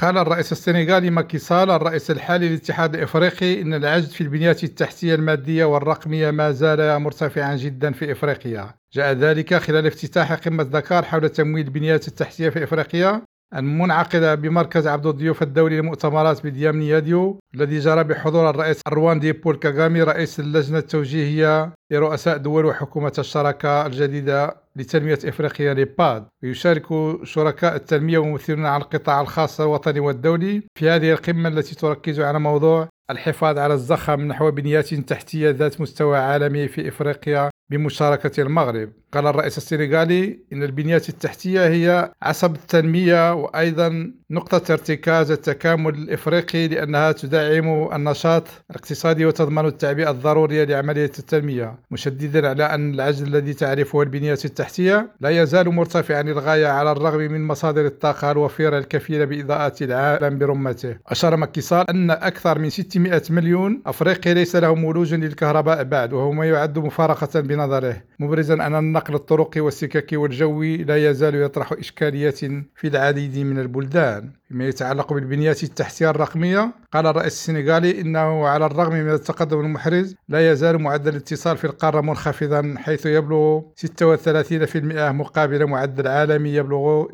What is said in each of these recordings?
قال الرئيس السنغالي ماكي سال الرئيس الحالي للاتحاد الافريقي إن العجز في البنيه التحتية المادية والرقمية ما زال مرتفعا جدا في إفريقيا. جاء ذلك خلال افتتاح قمة دكار حول تمويل البنيات التحتية في إفريقيا. المنعقدة بمركز عبد الضيوف الدولي للمؤتمرات بديامنياديو الذي جرى بحضور الرئيس الرواندي بول كاغامي رئيس اللجنة التوجيهية لرؤساء دول وحكومة الشراكة الجديدة لتنمية إفريقيا لباد ويشارك شركاء التنمية وممثلون عن القطاع الخاص الوطني والدولي في هذه القمة التي تركز على موضوع الحفاظ على الزخم نحو بنيات تحتية ذات مستوى عالمي في إفريقيا بمشاركة المغرب. قال الرئيس السنغالي إن البنيات التحتية هي عصب التنمية وأيضا نقطة ارتكاز التكامل الإفريقي لأنها تدعم النشاط الاقتصادي وتضمن التعبئة الضرورية لعملية التنمية مشددا على أن العجز الذي تعرفه البنيات التحتية لا يزال مرتفعا للغاية على الرغم من مصادر الطاقة الوفيرة الكفيلة بإضاءة العالم برمته. أشار مكيسال أن أكثر من 600 مليون أفريقي ليس لهم ولوج للكهرباء بعد وهو ما يعد مفارقة بنظره مبرزا أن نقل الطرق والسكك والجوي لا يزال يطرح إشكاليات في العديد من البلدان. فيما يتعلق بالبنيات التحتية الرقمية قال الرئيس السنغالي إنه على الرغم من التقدم المحرز لا يزال معدل الاتصال في القارة منخفضا حيث يبلغ 36% مقابل معدل عالمي يبلغ 62.5%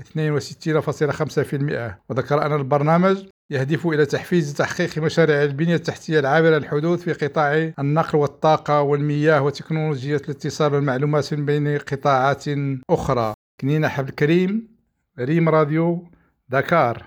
وذكر أن البرنامج يهدف إلى تحفيز تحقيق مشاريع البنية التحتية العابرة للحدوث في قطاع النقل والطاقة والمياه وتكنولوجيا الاتصال والمعلومات بين قطاعات أخرى. كنينة حبل كريم ريم راديو دكار